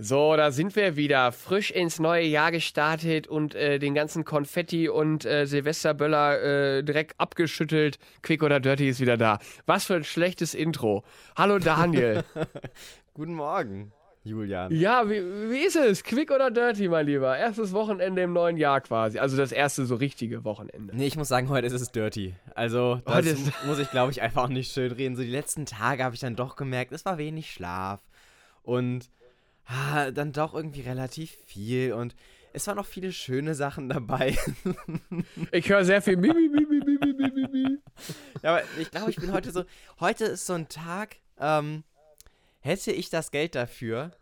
So, da sind wir wieder, frisch ins neue Jahr gestartet und äh, den ganzen Konfetti und äh, Silvesterböller äh, direkt abgeschüttelt. Quick oder Dirty ist wieder da. Was für ein schlechtes Intro. Hallo Daniel. Guten Morgen, Julian. ja, wie, wie ist es? Quick oder Dirty, mein Lieber? Erstes Wochenende im neuen Jahr quasi. Also das erste so richtige Wochenende. Nee, ich muss sagen, heute ist es dirty. Also, das Heute ist- muss ich, glaube ich, einfach auch nicht schön reden. So die letzten Tage habe ich dann doch gemerkt, es war wenig Schlaf. Und ah, dann doch irgendwie relativ viel. Und es waren noch viele schöne Sachen dabei. Ich höre sehr viel Mimi, Mimi, Mimi, Mimi, Mimi. ja, aber ich glaube, ich bin heute so. Heute ist so ein Tag, ähm, hätte ich das Geld dafür.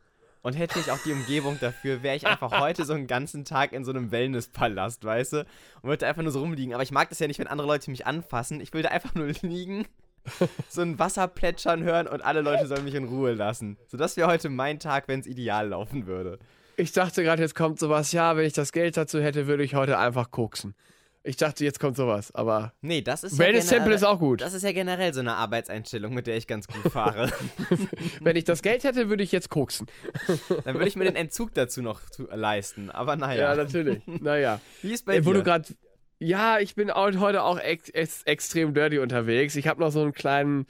Und hätte ich auch die Umgebung dafür, wäre ich einfach heute so einen ganzen Tag in so einem Wellnesspalast, weißt du? Und würde einfach nur so rumliegen. Aber ich mag das ja nicht, wenn andere Leute mich anfassen. Ich will da einfach nur liegen, so ein Wasser plätschern hören und alle Leute sollen mich in Ruhe lassen. So, das wäre heute mein Tag, wenn es ideal laufen würde. Ich dachte gerade, jetzt kommt sowas. Ja, wenn ich das Geld dazu hätte, würde ich heute einfach koksen. Ich dachte, jetzt kommt sowas, aber Nee, das ist Wellness generell- Temple ist auch gut. Das ist ja generell so eine Arbeitseinstellung, mit der ich ganz gut fahre. Wenn ich das Geld hätte, würde ich jetzt koksen. Dann würde ich mir den Entzug dazu noch zu, leisten. Aber Ja, naja. natürlich. Naja. Wie ist bei Äh, wo dir? du gerade. Ja, ich bin heute auch ex ex extrem dirty unterwegs. Ich habe noch so einen kleinen,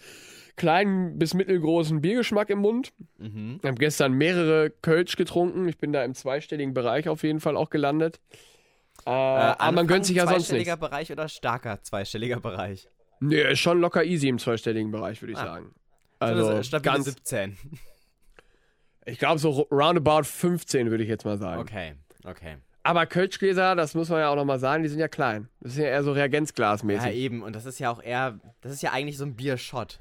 kleinen bis mittelgroßen Biergeschmack im Mund. mhm. Ich habe gestern mehrere Kölsch getrunken. Ich bin da im zweistelligen Bereich auf jeden Fall auch gelandet. Äh, aber man gönnt sich ja sonst zweistelliger nichts. Bereich oder starker zweistelliger Bereich? Nee, ist schon locker easy im zweistelligen Bereich, würde ich Ah. sagen. Also Also stabile ganz, 17. ich glaube so roundabout 15 würde ich jetzt mal sagen. Okay, okay. Aber Kölschgläser, das muss man ja auch nochmal sagen, die sind ja klein. Das sind ja eher so Ja, Reagenzglasmäßig. eben. Und das ist ja auch eher, das ist ja eigentlich so ein Biershot.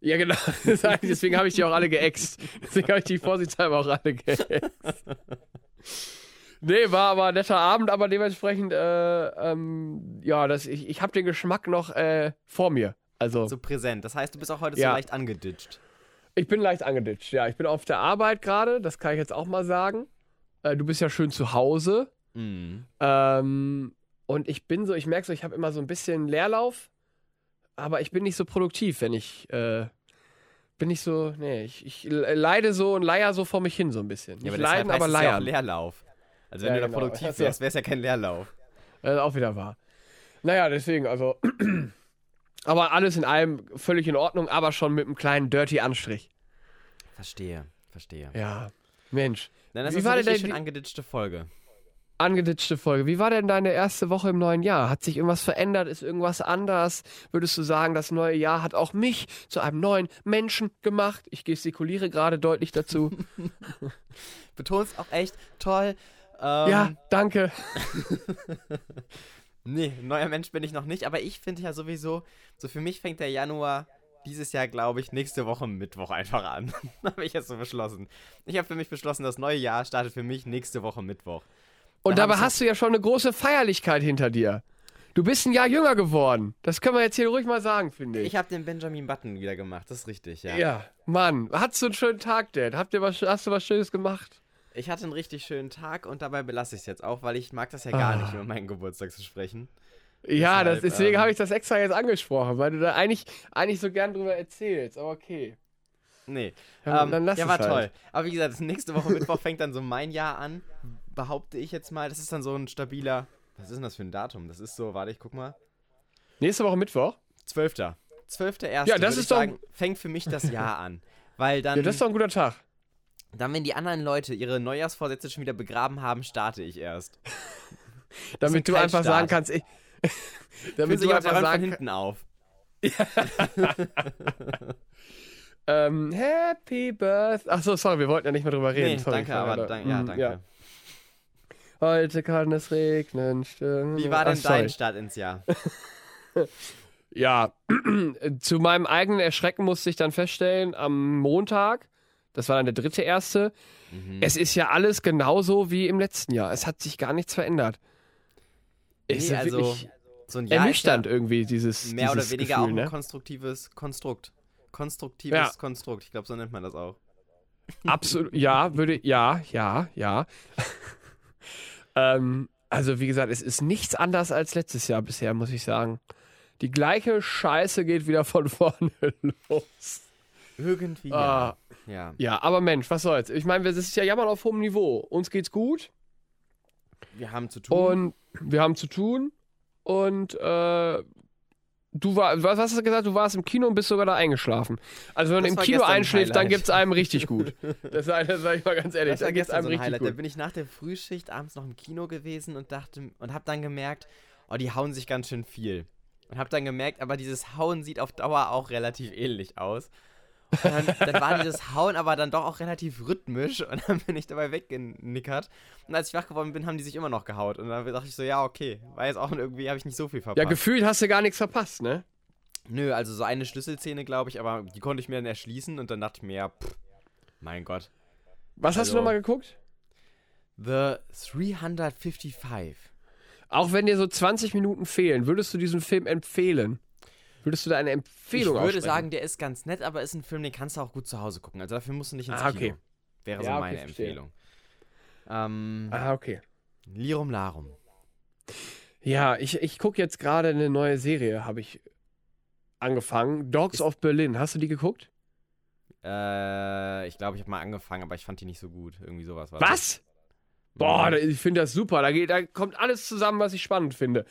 Ja, genau. Ist Deswegen habe ich die auch alle geäxt. Deswegen habe ich die vorsichtshalber auch alle geäxt. Nee, war aber ein netter Abend, aber dementsprechend, äh, ähm, ja, das, ich, ich habe den Geschmack noch äh, vor mir. Also, So präsent. Das heißt, du bist auch heute Ja. so leicht angeditscht. ich bin leicht angeditscht, ja. Ich bin auf der Arbeit gerade, das kann ich jetzt auch mal sagen. Äh, du bist ja schön zu Hause. Mhm. Ähm, und ich bin so, ich merke so, ich habe immer so ein bisschen Leerlauf, aber ich bin nicht so produktiv, wenn ich, äh, bin nicht so, nee, ich, ich leide so und leier so vor mich hin so ein bisschen. Ja, aber leiden, aber es ja auch leiern. Leerlauf. Also wenn Ja, du da genau. produktiv Ach so. wärst, wäre es ja kein Leerlauf. Das ist auch wieder wahr. Naja, deswegen, also. aber alles in allem völlig in Ordnung, aber schon mit einem kleinen Dirty Anstrich. Verstehe, verstehe. Ja. Mensch. Dann ist Wie das war eine denn schön angeditschte Folge. Angeditschte Folge. Wie war denn deine erste Woche im neuen Jahr? Hat sich irgendwas verändert? Ist irgendwas anders? Würdest du sagen, das neue Jahr hat auch mich zu einem neuen Menschen gemacht? Ich gestikuliere gerade deutlich dazu. Betonst auch echt toll. Ähm, ja, danke. Nee, neuer Mensch bin ich noch nicht, aber ich finde ja sowieso, so für mich fängt der Januar dieses Jahr, glaube ich, nächste Woche Mittwoch einfach an. habe ich jetzt so beschlossen. Ich habe für mich beschlossen, das neue Jahr startet für mich nächste Woche Mittwoch. Und Da hab dabei hast du ja schon eine große Feierlichkeit hinter dir. Du bist ein Jahr jünger geworden. Das können wir jetzt hier ruhig mal sagen, finde ich. Ich habe den Benjamin Button wieder gemacht, das ist richtig, ja. Ja, Mann, hattest du einen schönen Tag, Dad? Habt ihr was, hast du was Schönes gemacht? Ich hatte einen richtig schönen Tag und dabei belasse ich es jetzt auch, weil ich mag das ja gar Ah. nicht, über meinen Geburtstag zu sprechen. Ja, das, Deshalb, deswegen ähm, habe ich das extra jetzt angesprochen, weil du da eigentlich, eigentlich so gern drüber erzählst. Aber okay. Nee. Ja, ähm, dann lass ja, war halt. toll. Aber wie gesagt, nächste Woche Mittwoch fängt dann so mein Jahr an, behaupte ich jetzt mal. Das ist dann so ein stabiler. Was ist denn das für ein Datum? Das ist so, warte, ich guck mal. Nächste Woche Mittwoch? 12. 12.1. Ja, das ist doch- sagen, fängt für mich das Jahr an. Weil dann, Ja, das ist doch ein guter Tag. dann, wenn die anderen Leute ihre Neujahrsvorsätze schon wieder begraben haben, starte ich erst. Damit du ein einfach sagen Kaltstart. kannst, ich, damit sich du einfach Räumen von sagen hinten auf. ähm, Happy Birthday. Achso, sorry, wir wollten ja nicht mehr drüber reden. Nee, sorry, danke, aber gerade- dank, ja, Mm, danke. Heute kann es regnen. Stimmt. Wie war denn Ach, dein Start ins Jahr? Ja, zu meinem eigenen Erschrecken musste ich dann feststellen, am Montag, das war dann der dritte erste, Mhm. es ist ja alles genauso wie im letzten Jahr. Es hat sich gar nichts verändert. Nee, also wirklich so ein Jahr ernüchternd ist irgendwie, dieses ja mehr oder dieses weniger Gefühl, auch ein ne? konstruktives Konstrukt. Konstruktives Ja. Konstrukt. Ich glaube, so nennt man das auch. Absolut, ja, würde, ja, ja, ja. ähm, also wie gesagt, es ist nichts anders als letztes Jahr bisher, muss ich sagen. Die gleiche Scheiße geht wieder von vorne los. Irgendwie Ah, ja. Ja. ja, aber Mensch, was soll's. Ich meine, das ist ja jammern auf hohem Niveau. Uns geht's gut Wir haben zu tun. und wir haben zu tun. Und äh, du war, was hast du gesagt? Du warst im Kino und bist sogar da eingeschlafen. Also wenn man im Kino einschläft, dann Highlight. gibt's einem richtig gut. Das, das sag ich mal ganz ehrlich. das war gestern einem so ein Highlight. Da gut. bin ich nach der Frühschicht abends noch im Kino gewesen und dachte und habe dann gemerkt, oh, die hauen sich ganz schön viel. Und habe dann gemerkt, aber dieses Hauen sieht auf Dauer auch relativ ähnlich aus. Dann, dann war dieses Hauen aber dann doch auch relativ rhythmisch und dann bin ich dabei weggenickert. Und als ich wach geworden bin, haben die sich immer noch gehaut. Und dann dachte ich so, ja, okay. War jetzt auch irgendwie, habe ich nicht so viel Ja, verpasst. gefühlt hast du gar nichts verpasst, ne? Nö, also so eine Schlüsselszene, glaube ich, aber die konnte ich mir dann erschließen und dann dachte ich mir, ja, pff, mein Gott. Was hast du Also- nochmal geguckt? The 355. Auch wenn dir so 20 Minuten fehlen, würdest du diesen Film empfehlen? Würdest du da eine Empfehlung Ich würde sagen, der ist ganz nett, aber ist ein Film, den kannst du auch gut zu Hause gucken. Also dafür musst du nicht ins Ah, Kino. okay. Wäre so Ja, okay, meine verstehe. Empfehlung. Ähm, Ah, okay. Lirum Larum. Ja, ich, ich gucke jetzt gerade eine neue Serie, habe ich angefangen. Dogs Ist- of Berlin. Hast du die geguckt? Äh, ich glaube, ich habe mal angefangen, aber ich fand die nicht so gut. Irgendwie sowas war das. Boah, ich finde das super. Da, geht, da kommt alles zusammen, was ich spannend finde.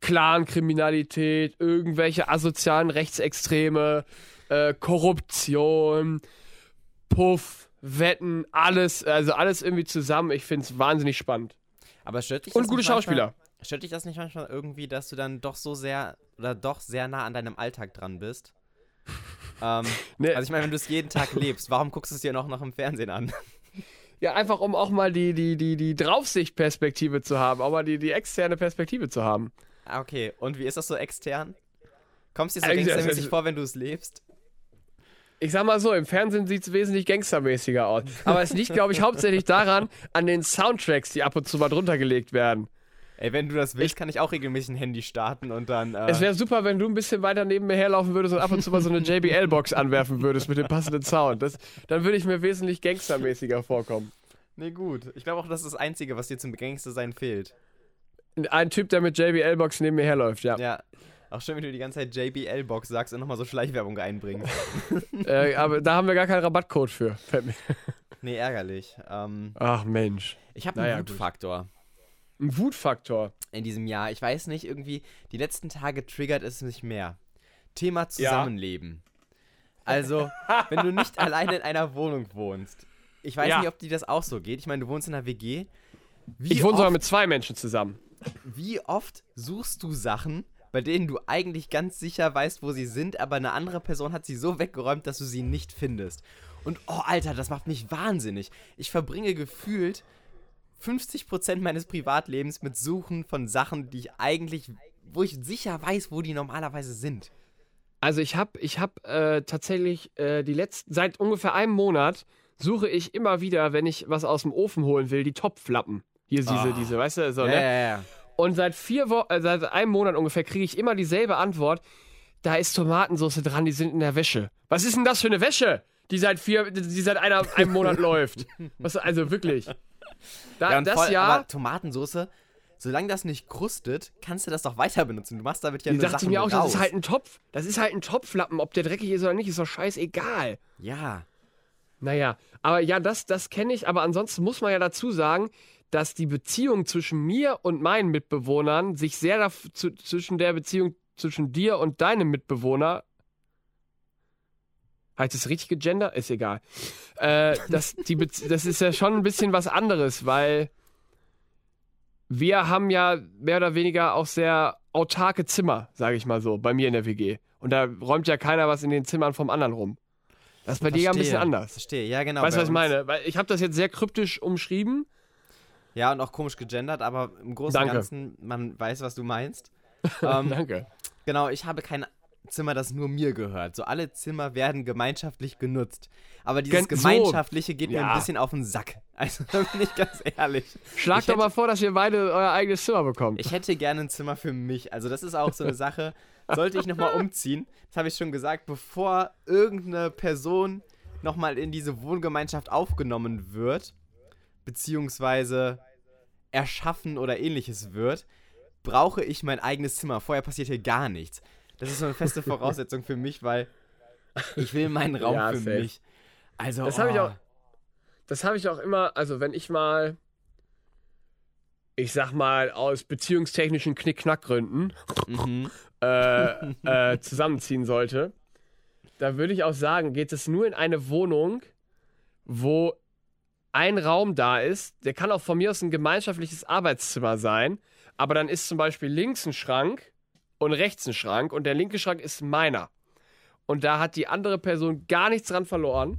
Clan-Kriminalität, irgendwelche asozialen Rechtsextreme, äh, Korruption, Puff, Wetten, alles, also alles irgendwie zusammen. Ich finde es wahnsinnig spannend. Aber stört dich Und gute nicht manchmal- Schauspieler. Stört dich das nicht manchmal irgendwie, dass du dann doch so sehr oder doch sehr nah an deinem Alltag dran bist? ähm, Nee. also ich meine, wenn du es jeden Tag lebst, warum guckst du es dir noch, noch im Fernsehen an? Ja, einfach um auch mal die, die, die, die Draufsichtperspektive zu haben, auch mal die, die externe Perspektive zu haben. Ah, okay. Und wie ist das so extern? Kommst du dir so Eigentlich, also- gangstermäßig vor, wenn du es lebst? Ich sag mal so, im Fernsehen sieht es wesentlich gangstermäßiger aus. Aber es liegt, glaube ich, hauptsächlich daran, an den Soundtracks, die ab und zu mal drunter gelegt werden. Ey, wenn du das willst, kann ich auch regelmäßig ein Handy starten und dann. Äh, Es wäre super, wenn du ein bisschen weiter neben mir herlaufen würdest und ab und zu mal so eine JBL-Box anwerfen würdest mit dem passenden Sound. Das, dann würde ich mir wesentlich gangstermäßiger vorkommen. nee, gut. Ich glaube auch, das ist das Einzige, was dir zum Gangstersein fehlt. Ein Typ, der mit JBL-Box neben mir herläuft, ja. Ja. Auch schön, wenn du die ganze Zeit JBL-Box sagst und nochmal so Schleichwerbung einbringst. Äh, aber da haben wir gar keinen Rabattcode für. Nee, ärgerlich. Ähm, Ach Mensch. ich habe einen Naja. Wutfaktor Ein Wutfaktor. in diesem Jahr. Ich weiß nicht, irgendwie, die letzten Tage triggert es mich mehr. Thema Zusammenleben. Also, wenn du nicht alleine in einer Wohnung wohnst. Ich weiß Ja. nicht, ob dir das auch so geht. Ich meine, du wohnst in einer WG. Wie Ich wohne sogar mit zwei Menschen zusammen. Wie oft suchst du Sachen, bei denen du eigentlich ganz sicher weißt, wo sie sind, aber eine andere Person hat sie so weggeräumt, dass du sie nicht findest? Und oh, Alter, das macht mich wahnsinnig. Ich verbringe gefühlt 50% meines Privatlebens mit Suchen von Sachen, die ich eigentlich, wo ich sicher weiß, wo die normalerweise sind. Also ich habe ich hab, äh, tatsächlich äh, die letzten, seit ungefähr einem Monat suche ich immer wieder, wenn ich was aus dem Ofen holen will, die Topflappen. Hier diese, Ah. diese, weißt du, so, ja, ne? ja, ja. Und seit vier Wochen, äh, seit einem Monat ungefähr kriege ich immer dieselbe Antwort. Da ist Tomatensauce dran, die sind in der Wäsche. Was ist denn das für eine Wäsche, die seit vier, die seit einer, einem Monat läuft? Was, also wirklich. Da, ja das voll, Jahr, aber Tomatensauce, solange das nicht krustet, kannst du das doch weiter benutzen. Du machst damit ja nur dachte Sachen mir auch, das raus. ist halt ein Topf. Das ist halt ein Topflappen. Ob der dreckig ist oder nicht, ist doch scheißegal. Ja. Naja, aber ja, das, das kenne ich. Aber ansonsten muss man ja dazu sagen, dass die Beziehung zwischen mir und meinen Mitbewohnern sich sehr zu, zwischen der Beziehung zwischen dir und deinem Mitbewohner. Heißt das richtig gegender? Ist egal. Äh, das, die das ist ja schon ein bisschen was anderes, weil wir haben ja mehr oder weniger auch sehr autarke Zimmer, sage ich mal so, bei mir in der WG. Und da räumt ja keiner was in den Zimmern vom anderen rum. Das ist bei dir ja ein bisschen Verstehe. anders. Verstehe, ja genau. Weißt du, was ich meine? Weil ich habe das jetzt sehr kryptisch umschrieben. Ja, und auch komisch gegendert, aber im Großen und. Ganzen, man weiß, was du meinst. ähm, Danke. genau, ich habe kein Zimmer, das nur mir gehört. So alle Zimmer werden gemeinschaftlich genutzt. Aber dieses Gen- so. Gemeinschaftliche geht mir Ja. ein bisschen auf den Sack. Also, da bin ich ganz ehrlich. Schlag ich doch mal hätte- vor, dass ihr beide euer eigenes Zimmer bekommt. Ich hätte gerne ein Zimmer für mich. Also, das ist auch so eine Sache. Sollte ich nochmal umziehen, das habe ich schon gesagt, bevor irgendeine Person nochmal in diese Wohngemeinschaft aufgenommen wird, beziehungsweise erschaffen oder ähnliches wird, brauche ich mein eigenes Zimmer. Vorher passiert hier gar nichts. Das ist so eine feste Voraussetzung für mich, weil Ich will meinen Raum Ja, für safe. mich. Also, Das habe ich oh. auch. Das habe ich auch immer, also wenn ich mal, ich sag mal, aus beziehungstechnischen Knick-Knack-Gründen Mhm. äh, äh, zusammenziehen sollte, da würde ich auch sagen, geht es nur in eine Wohnung, wo ein Raum da ist, der kann auch von mir aus ein gemeinschaftliches Arbeitszimmer sein, aber dann ist zum Beispiel links ein Schrank und rechts ein Schrank und der linke Schrank ist meiner. Und da hat die andere Person gar nichts dran verloren.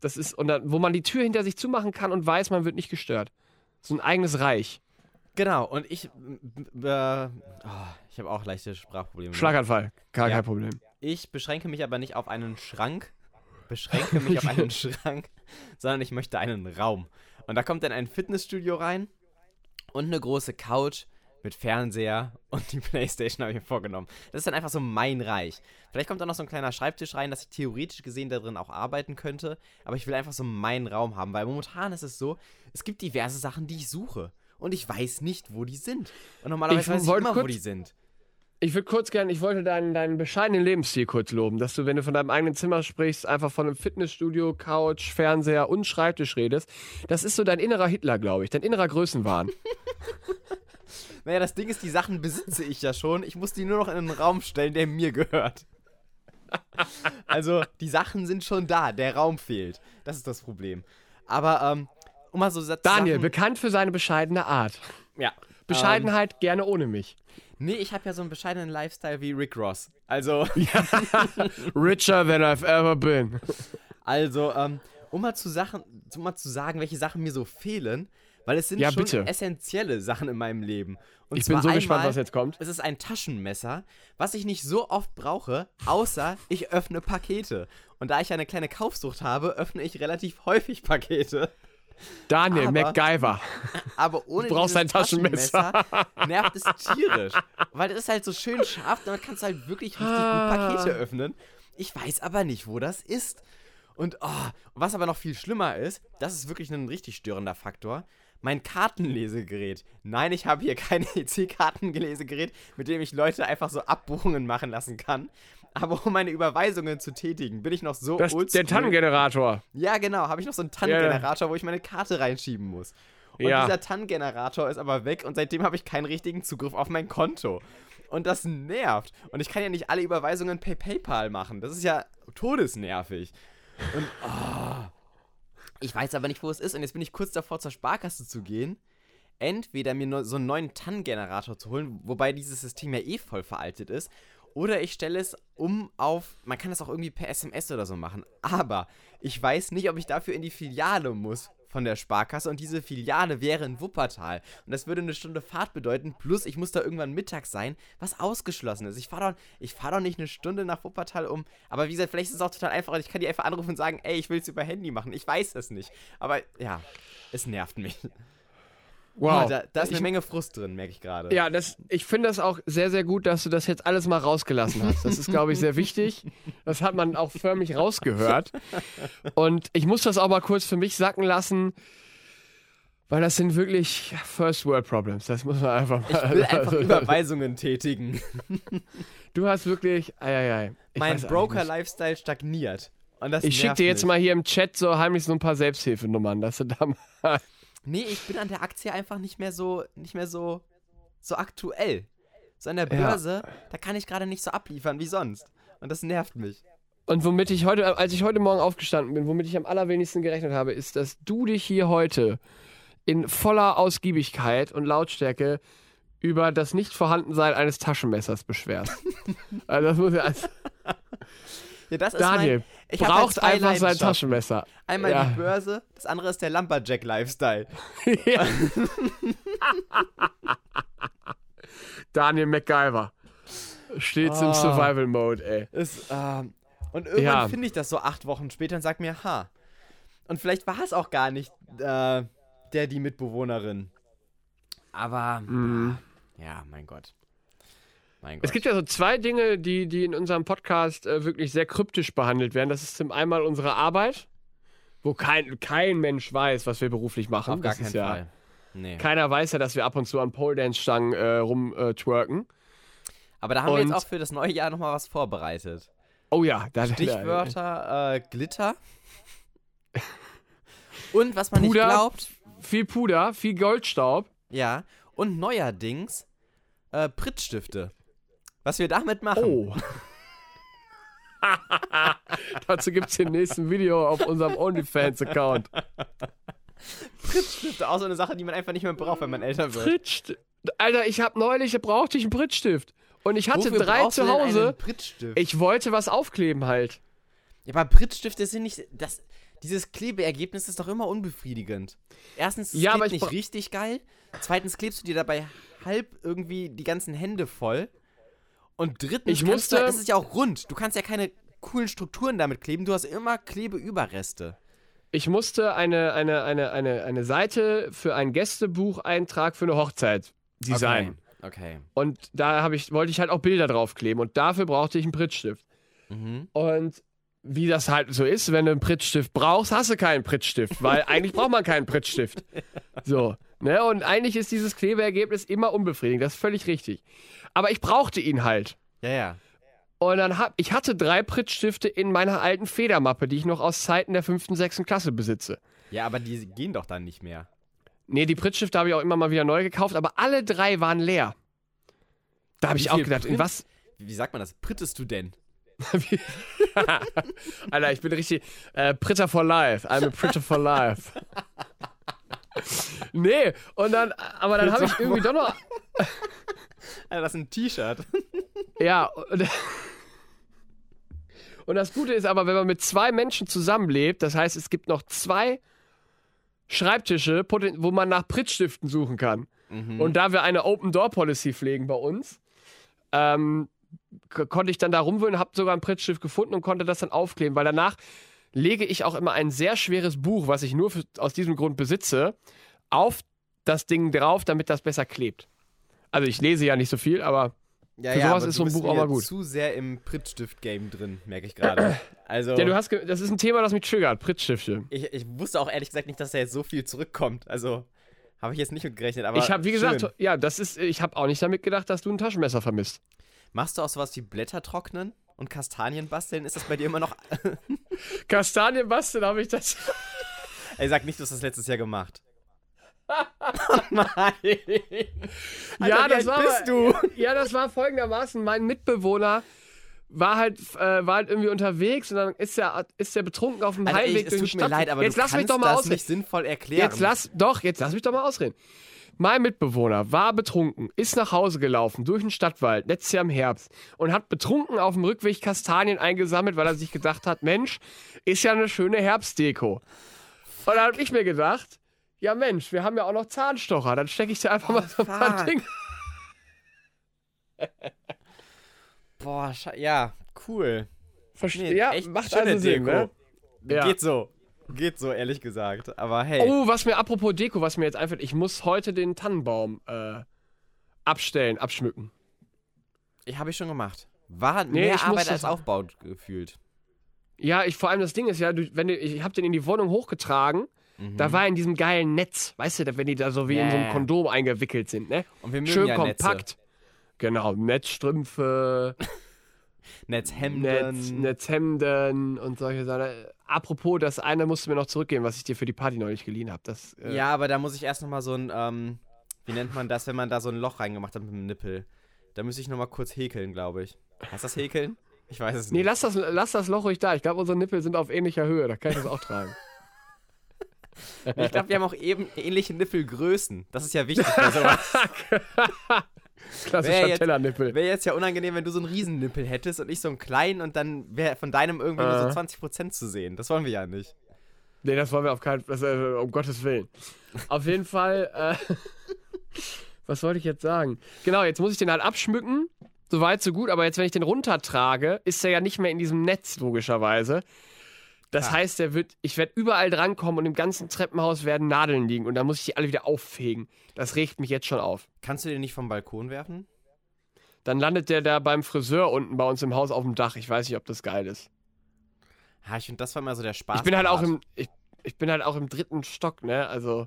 Das ist, und dann, wo man die Tür hinter sich zumachen kann und weiß, man wird nicht gestört. So ein eigenes Reich. Genau, und ich. Äh, oh, ich habe auch leichte Sprachprobleme. Schlaganfall, gar Ja. kein Problem. Ich beschränke mich aber nicht auf einen Schrank, beschränke mich auf einen Schrank, sondern ich möchte einen Raum. Und da kommt dann ein Fitnessstudio rein und eine große Couch mit Fernseher und die Playstation habe ich mir vorgenommen. Das ist dann einfach so mein Reich. Vielleicht kommt da noch so ein kleiner Schreibtisch rein, dass ich theoretisch gesehen da drin auch arbeiten könnte, aber ich will einfach so meinen Raum haben, weil momentan ist es so, es gibt diverse Sachen, die ich suche. Und ich weiß nicht, wo die sind. Und normalerweise Ich weiß ich immer, wo kurz- die sind. Ich würde kurz gerne, ich wollte deinen, deinen bescheidenen Lebensstil kurz loben, dass du, wenn du von deinem eigenen Zimmer sprichst, einfach von einem Fitnessstudio, Couch, Fernseher und Schreibtisch redest. Das ist so dein innerer Hitler, glaube ich, dein innerer Größenwahn. Naja, das Ding ist, die Sachen besitze ich ja schon. Ich muss die nur noch in einen Raum stellen, der mir gehört. Also, die Sachen sind schon da, der Raum fehlt. Das ist das Problem. Aber, ähm, um mal so Satz Daniel, Sachen, bekannt für seine bescheidene Art. ja. Bescheidenheit gerne ohne mich. Ähm, nee, ich habe ja so einen bescheidenen Lifestyle wie Rick Ross. Also, Richer than I've ever been. also, ähm, um mal zu Sachen, um mal zu sagen, welche Sachen mir so fehlen, weil es sind Ja, schon bitte. essentielle Sachen in meinem Leben. Und Ich bin so gespannt, einmal- was jetzt kommt. Es ist ein Taschenmesser, was ich nicht so oft brauche, außer ich öffne Pakete. Und da ich eine kleine Kaufsucht habe, öffne ich relativ häufig Pakete. Daniel, Aber- MacGyver. Aber ohne Du brauchst ein Taschenmesser. Taschenmesser nervt es tierisch. Weil es ist halt so schön scharf, damit kannst du halt wirklich richtig gut Ah. Pakete öffnen. Ich weiß aber nicht, wo das ist. Und oh, was aber noch viel schlimmer ist, das ist wirklich ein richtig störender Faktor. Mein Kartenlesegerät. Nein, ich habe hier kein EC-Kartenlesegerät, mit dem ich Leute einfach so Abbuchungen machen lassen kann. Aber um meine Überweisungen zu tätigen, bin ich noch so Das, oldschool. der TAN-Generator. Ja, genau, habe ich noch so einen TAN-Generator, wo ich meine Karte reinschieben muss. Und Ja. dieser TAN-Generator ist aber weg und seitdem habe ich keinen richtigen Zugriff auf mein Konto. Und das nervt. Und ich kann ja nicht alle Überweisungen per PayPal machen. Das ist ja todesnervig. Und oh, ich weiß aber nicht, wo es ist. Und jetzt bin ich kurz davor, zur Sparkasse zu gehen. Entweder mir so einen neuen TAN-Generator zu holen, wobei dieses System ja eh voll veraltet ist. Oder ich stelle es um auf, man kann das auch irgendwie per SMS oder so machen. Aber ich weiß nicht, ob ich dafür in die Filiale muss von der Sparkasse. Und diese Filiale wäre in Wuppertal. Und das würde eine Stunde Fahrt bedeuten. Plus, ich muss da irgendwann mittags sein, was ausgeschlossen ist. Ich fahre doch, fahr doch nicht eine Stunde nach Wuppertal um. Aber wie gesagt, vielleicht ist es auch total einfach. Ich kann die einfach anrufen und sagen, ey, ich will es über Handy machen. Ich weiß es nicht. Aber ja, es nervt mich. Wow. da, da ist eine Ich- Menge Frust drin, merke ich gerade. Ja, das, ich finde das auch sehr, sehr gut, dass du das jetzt alles mal rausgelassen hast. Das ist, glaube ich, sehr wichtig. Das hat man auch förmlich rausgehört. Und ich muss das auch mal kurz für mich sacken lassen, weil das sind wirklich First World Problems. Das muss man einfach mal. Ich will einfach Überweisungen tätigen. Du hast wirklich. Eieiei. Ich mein weiß eigentlich Broker-Lifestyle stagniert. Ich schicke dir jetzt mal hier im Chat so heimlich so ein paar Selbsthilfenummern, dass du da mal. Nee, ich bin an der Aktie einfach nicht mehr so, nicht mehr so, so aktuell. So an der Ja. Börse, da kann ich gerade nicht so abliefern wie sonst. Und das nervt mich. Und womit ich heute, als ich heute Morgen aufgestanden bin, womit ich am allerwenigsten gerechnet habe, ist, dass du dich hier heute in voller Ausgiebigkeit und Lautstärke über das Nichtvorhandensein eines Taschenmessers beschwerst. also das muss ja als Ja, das Daniel ist mein, halt braucht zwei einfach sein. Taschenmesser. Einmal Ja. die Börse, das andere ist der Lumberjack-Lifestyle. Ja. Daniel MacGyver. Stets im Ah. Survival-Mode, ey. Ist, ähm, und irgendwann Ja. finde ich das so acht Wochen später und sag mir, ha. Und vielleicht war es auch gar nicht äh, der, die Mitbewohnerin. Aber, Mhm. ja, mein Gott. Mein Gott. Es gibt ja so zwei Dinge, die, die in unserem Podcast äh, wirklich sehr kryptisch behandelt werden. Das ist zum einen unsere Arbeit, wo kein, kein Mensch weiß, was wir beruflich machen. Auf gar das keinen ist ja, Fall. Nee. Keiner weiß ja, dass wir ab und zu an Pole Dance Stangen äh, rum äh, twerken. Aber da haben wir jetzt Und- auch für das neue Jahr nochmal was vorbereitet. Oh ja, da Stichwörter, äh, Glitter. Und was man Puder. nicht glaubt, Viel Puder, viel Goldstaub. ja, und neuerdings äh, Pritzstifte. Was wir damit machen. Oh. Dazu gibt es den nächsten Video auf unserem OnlyFans-Account. Pritzstifte, auch so eine Sache, die man einfach nicht mehr braucht, wenn man älter wird. Prittstift. Alter, ich hab neulich, brauchte ich einen Prittstift. Und ich hatte Wofür drei zu Hause. Ich wollte was aufkleben halt. Ja, aber Pritzstifte sind nicht. Das, dieses Klebeergebnis ist doch immer unbefriedigend. Erstens, es Ja, ich nicht richtig geil. Zweitens klebst du dir dabei halb irgendwie die ganzen Hände voll. Und drittens, Ich musste- das ist ja auch rund. Du kannst ja keine coolen Strukturen damit kleben. Du hast immer Klebeüberreste. Ich musste eine, eine, eine, eine, eine Seite für einen Gästebucheintrag für eine Hochzeit designen. Okay. Und da hab ich, wollte ich halt auch Bilder draufkleben. Und dafür brauchte ich einen Prittstift. Mhm. Und wie das halt so ist, wenn du einen Prittstift brauchst, hast du keinen Prittstift, weil eigentlich braucht man keinen Prittstift. So, ne? Und eigentlich ist dieses Klebeergebnis immer unbefriedigend, das ist völlig richtig. Aber ich brauchte ihn halt. Ja, ja. Und dann hab ich hatte drei Prittstifte in meiner alten Federmappe, die ich noch aus Zeiten der fünften, sechsten Klasse besitze. Ja, aber die gehen doch dann nicht mehr. Nee, die Prittstifte habe ich auch immer mal wieder neu gekauft, aber alle drei waren leer. Da habe ich auch gedacht, in Pritt- was. Wie sagt man das? Prittest du denn? Alter, ich bin richtig äh, Pritter for life. I'm a Pritter for life. nee, und dann, aber dann habe ich irgendwie doch noch. Alter, das ist ein T-Shirt. Ja, und, und das Gute ist aber, wenn man mit zwei Menschen zusammenlebt, das heißt, es gibt noch zwei Schreibtische, wo man nach Prittstiften suchen kann. Mhm. Und da wir eine Open-Door-Policy pflegen bei uns, ähm, konnte ich dann da rumwühlen, habe sogar einen Prittstift gefunden und konnte das dann aufkleben, weil danach lege ich auch immer ein sehr schweres Buch, was ich nur für, aus diesem Grund besitze, auf das Ding drauf, damit das besser klebt. Also ich lese ja nicht so viel, aber Ja, Für sowas aber ist so ein Buch auch mal gut. zu sehr im Prittstift-Game drin, merke ich gerade. Also, ja, du hast das ist ein Thema, das mich triggert, Prittstifte. ich, ich wusste auch ehrlich gesagt nicht, dass da jetzt so viel zurückkommt. Also, habe ich jetzt nicht mit gerechnet. Aber ich habe, wie gesagt, schön. ja, das ist, ich habe auch nicht damit gedacht, dass du ein Taschenmesser vermisst. Machst du auch sowas wie Blätter trocknen und Kastanien basteln? Ist das bei dir immer noch. Kastanien basteln habe ich das. Ey, sag nicht, du hast das letztes Jahr gemacht. Nein. ja, wie das war bist aber- Ja, das war folgendermaßen. Mein Mitbewohner war halt, äh, war halt irgendwie unterwegs und dann ist er ist betrunken auf dem Alter, Heimweg es durch den tut mir leid, aber jetzt du lass mich doch mal das ausreden. nicht sinnvoll erklären. Jetzt lass doch, jetzt lass mich doch mal ausreden. Mein Mitbewohner war betrunken, ist nach Hause gelaufen durch den Stadtwald, letztes Jahr im Herbst, und hat betrunken auf dem Rückweg Kastanien eingesammelt, weil er sich gedacht hat, Mensch, ist ja eine schöne Herbstdeko. Und dann habe ich mir gedacht, ja Mensch, wir haben ja auch noch Zahnstocher, dann stecke ich dir einfach mal so ein paar. Dinge. Boah, ja, cool. Verste Nee, ja, echt macht also Sinn, Deko. ne? Ja. Geht so. Geht so, ehrlich gesagt. Aber hey. Oh, was mir apropos Deko, was mir jetzt einfällt, ich muss heute den Tannenbaum äh, abstellen, abschmücken. Ich habe ich schon gemacht. War Nee, mehr Arbeit das- als Aufbau gefühlt. Ja, ich vor allem das Ding ist ja, du, wenn du, ich habe den in die Wohnung hochgetragen, Mhm. da war er in diesem geilen Netz, weißt du, wenn die da so wie in so einem. Kondom eingewickelt sind, ne? Und wir mögen Schön ja kompakt. Genau, Netzstrümpfe, Netze. Netzhemden. Netz, Netzhemden und solche Sachen. Apropos, das eine musst du mir noch zurückgeben, was ich dir für die Party neulich geliehen habe. Das, äh, Ja, aber da muss ich erst nochmal so ein, ähm, wie nennt man das, wenn man da so ein Loch reingemacht hat mit dem Nippel? Da müsste ich nochmal kurz häkeln, glaube ich. Heißt das häkeln? Ich weiß es Nee, nicht. lass das, lass das Loch ruhig da. Ich glaube, unsere Nippel sind auf ähnlicher Höhe. Da kann ich das auch tragen. Ich glaube, wir haben auch eben ähnliche Nippelgrößen. Das ist ja wichtig bei sowas. Wär Klassischer jetzt- Tellernippel. Wäre jetzt ja unangenehm, wenn du so einen Riesennippel hättest und ich so einen kleinen und dann wäre von deinem irgendwie nur so Äh. 20% zu sehen. Das wollen wir ja nicht. Nee, das wollen wir auf keinen Fall, äh, um Gottes Willen. Auf jeden Fall, äh, was wollte ich jetzt sagen? Genau, jetzt muss ich den halt abschmücken. So weit, so gut. Aber jetzt, wenn ich den runtertrage, ist er ja nicht mehr in diesem Netz, logischerweise. Das Ah. heißt, der wird, ich werde überall drankommen und im ganzen Treppenhaus werden Nadeln liegen und dann muss ich die alle wieder auffegen. Das regt mich jetzt schon auf. Kannst du den nicht vom Balkon werfen? Dann landet der da beim Friseur unten bei uns im Haus auf dem Dach. Ich weiß nicht, ob das geil ist. Ja, ich finde, das war immer so der Spaß. Ich bin halt auch im, ich, ich bin halt auch im dritten Stock, ne? Also.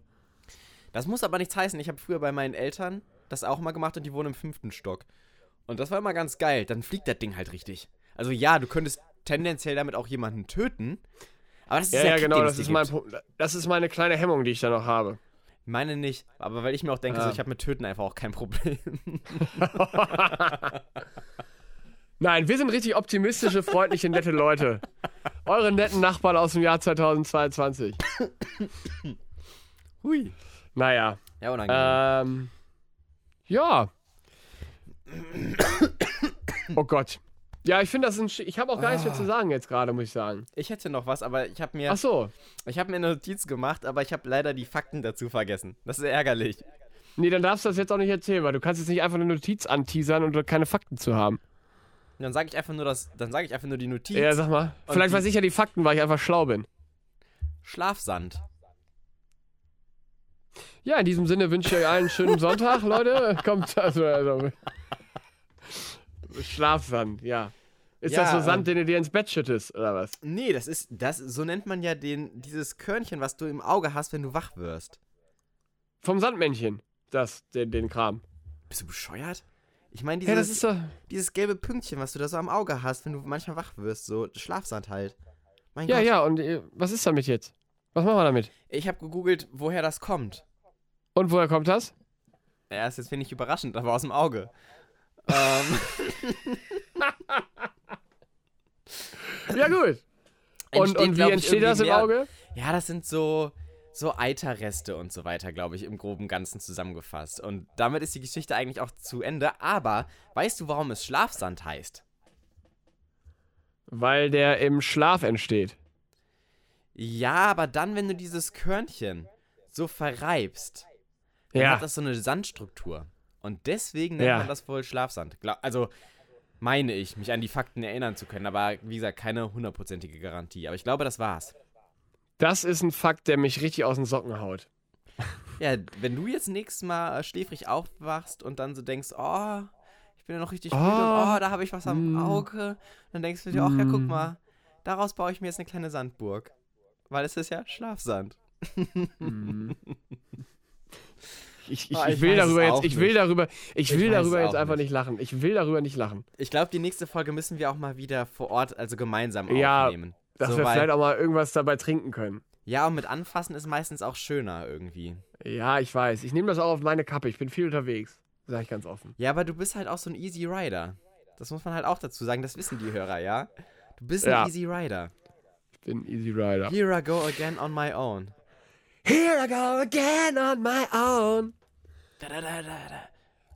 Das muss aber nichts heißen. Ich habe früher bei meinen Eltern das auch mal gemacht und die wohnen im fünften Stock. Und das war immer ganz geil. Dann fliegt das Ding halt richtig. Also ja, du könntest tendenziell damit auch jemanden töten. Aber das ist Ja, ja, ja, genau, das ist, mein, das ist meine kleine Hemmung, die ich da noch habe. Meine nicht. Aber weil ich mir auch denke, Ja. so, ich habe mit Töten einfach auch kein Problem. Nein, wir sind richtig optimistische, freundliche, nette Leute. Eure netten Nachbarn aus dem Jahr 2022. Hui. Naja, Ja, unangenehm. ähm, ja. Oh Gott. Ja, ich finde das ein. Sch- Ich habe auch gar nichts mehr zu sagen jetzt gerade, muss ich sagen. ich hätte noch was, aber ich habe mir, Ach so. ich habe mir eine Notiz gemacht, aber ich habe leider die Fakten dazu vergessen. Das ist ärgerlich. Nee, dann darfst du das jetzt auch nicht erzählen, weil du kannst jetzt nicht einfach eine Notiz anteasern und keine Fakten zu haben. Dann sage ich einfach nur das, dann sage ich einfach nur die Notiz. Ja, sag mal. Vielleicht weiß ich ja die Fakten, weil ich einfach schlau bin. Schlafsand. Ja, in diesem Sinne wünsche ich euch allen einen schönen Sonntag, Leute. Kommt also, also Schlafsand, ja. Ist Ja, das so Sand, ähm, den du dir ins Bett schüttest, oder was? Nee, das ist, das, so nennt man ja den, dieses Körnchen, was du im Auge hast, wenn du wach wirst. Vom Sandmännchen, das, den, den Kram. Bist du bescheuert? Ich meine, Ja, das dieses, ist doch. dieses gelbe Pünktchen, was du da so am Auge hast, wenn du manchmal wach wirst, so Schlafsand halt. Mein Ja, Gott. ja, und äh, was ist damit jetzt? Was machen wir damit? Ich habe gegoogelt, woher das kommt. Und woher kommt das? Ja, ist jetzt finde ich überraschend, aber aus dem Auge. ähm, Ja, gut. Und, und wie entsteht das im mehr- Auge? Ja, das sind so, so Eiterreste und so weiter, glaube ich, im groben Ganzen zusammengefasst. Und damit ist die Geschichte eigentlich auch zu Ende. Aber weißt du, warum es Schlafsand heißt? Weil der im Schlaf entsteht. Ja, aber dann, wenn du dieses Körnchen so verreibst, dann Ja. hat das so eine Sandstruktur. Und deswegen nennt Ja. man das wohl Schlafsand. Also meine ich, mich an die Fakten erinnern zu können. Aber wie gesagt, keine hundertprozentige Garantie. Aber ich glaube, das war's. Das ist ein Fakt, der mich richtig aus den Socken haut. Ja, wenn du jetzt nächstes Mal äh, schläfrig aufwachst und dann so denkst, oh, ich bin ja noch richtig müde und Oh. oh, da habe ich was am Mm. Auge, dann denkst du dir, ach ja, guck Mm. mal, daraus baue ich mir jetzt eine kleine Sandburg. Weil es ist ja Schlafsand. Ich, ich, Ah, ich ich will darüber jetzt, ich will darüber, ich will darüber jetzt einfach nicht. nicht lachen. Ich will darüber nicht lachen. Ich glaube, die nächste Folge müssen wir auch mal wieder vor Ort, also gemeinsam Ja, aufnehmen. Dass so, wir vielleicht auch mal irgendwas dabei trinken können. ja, und mit Anfassen ist meistens auch schöner irgendwie. Ja, ich weiß. Ich nehme das auch auf meine Kappe. Ich bin viel unterwegs. Sag ich ganz offen. Ja, aber du bist halt auch so ein Easy Rider. Das muss man halt auch dazu sagen, das wissen die Hörer, ja? Du bist ein Ja. Easy Rider. Ich bin Easy Rider. Here I go again on my own. Here I go again on my own.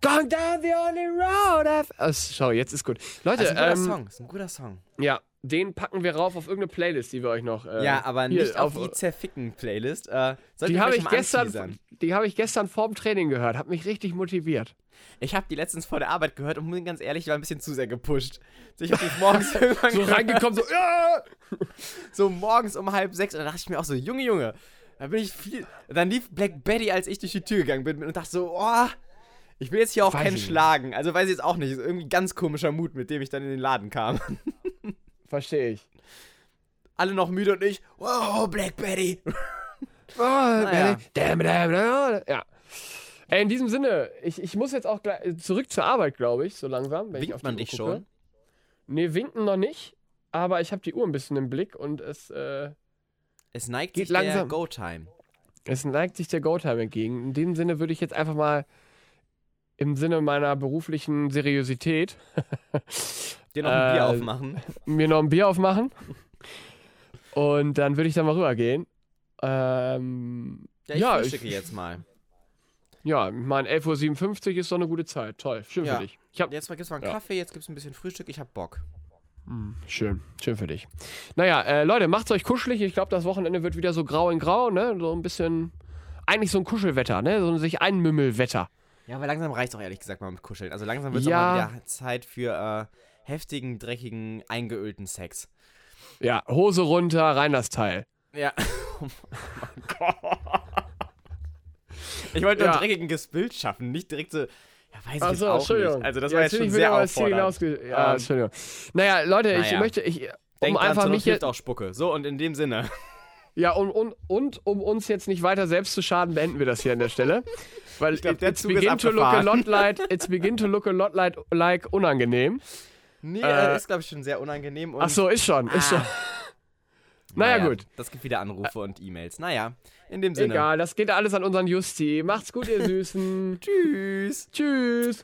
Going down the only road I've... Oh, sorry, jetzt ist gut. Leute, Das ist ein guter ähm, Song, ist ein guter Song. ja, den packen wir rauf auf irgendeine Playlist, die wir euch noch... Äh, ja, aber hier nicht auf die Zerficken-Playlist. Äh, Die habe ich gestern, anteasern. die habe ich gestern vorm Training gehört. Hat mich richtig motiviert. Ich habe die letztens vor der Arbeit gehört und bin ganz ehrlich, ich war ein bisschen zu sehr gepusht. So, ich habe mich morgens irgendwann So reingekommen, so, so morgens um halb sechs und da dachte ich mir auch so, Junge, Junge, da bin ich viel. Dann lief Black Betty, als ich durch die Tür gegangen bin und dachte so, oh, ich will jetzt hier auch Weiß keinen ich schlagen. Also weiß ich jetzt auch nicht. Ist irgendwie ein ganz komischer Mut, mit dem ich dann in den Laden kam. Verstehe ich. Alle noch müde und ich, wow, Black Betty. Oh, Naja. damn, damn, damn. Ja. Ey, in diesem Sinne, ich, ich muss jetzt auch gleich, zurück zur Arbeit, glaube ich, so langsam. Wenn ich Winkt auf die man dich gucke. schon? Nee, winken noch nicht. Aber ich habe die Uhr ein bisschen im Blick und es, äh, Es neigt Geht sich der langsam. Go-Time. es neigt sich der Go-Time entgegen. In dem Sinne würde ich jetzt einfach mal im Sinne meiner beruflichen Seriosität Dir noch ein Bier Äh, aufmachen. mir noch ein Bier aufmachen. Und dann würde ich da mal rübergehen. Ähm, Ja, ich ja, frühstücke ich- jetzt mal. ja, ich meine, 11.57 Uhr ist doch eine gute Zeit. Toll, schön Ja. für dich. Ich hab, Jetzt gibt's mal einen Ja. Kaffee, jetzt gibt's ein bisschen Frühstück. Ich hab Bock. Schön, schön für dich. Naja, äh, Leute, macht's euch kuschelig. Ich glaube, das Wochenende wird wieder so grau in grau, ne? So ein bisschen, eigentlich so ein Kuschelwetter, ne? So ein sich einmümmelwetter. Ja, aber langsam reicht auch ehrlich gesagt mal mit Kuscheln. Also langsam wird es Ja. auch mal wieder Zeit für äh, heftigen, dreckigen, eingeölten Sex. Ja, Hose runter, rein das Teil. Ja. Oh mein Gott. Ich wollte nur Ja. ein dreckiges Bild schaffen, nicht direkt so. Ja, weiß ich Ach jetzt so, auch Entschuldigung. nicht. Also das Ja, war jetzt schon ich sehr auffordernd. Ja, Ähm, Entschuldigung. Naja, Leute, ich naja. möchte, ich, um Denkt dran, einfach Not mich jetzt, auch Spucke. So, und in dem Sinne. ja, und, und, und um uns jetzt nicht weiter selbst zu schaden, beenden wir das hier an der Stelle. Weil glaub, der it's begin to look a lot like, it's begin to look a lot like, like unangenehm. Nee, Äh, ist, glaube ich, schon sehr unangenehm. Und Ach so, ist schon, ist schon. Ah. Naja, gut. Das gibt wieder Anrufe und E-Mails. Naja, in dem Sinne. Egal, das geht alles an unseren Justi. Macht's gut, ihr Süßen. Tschüss. Tschüss.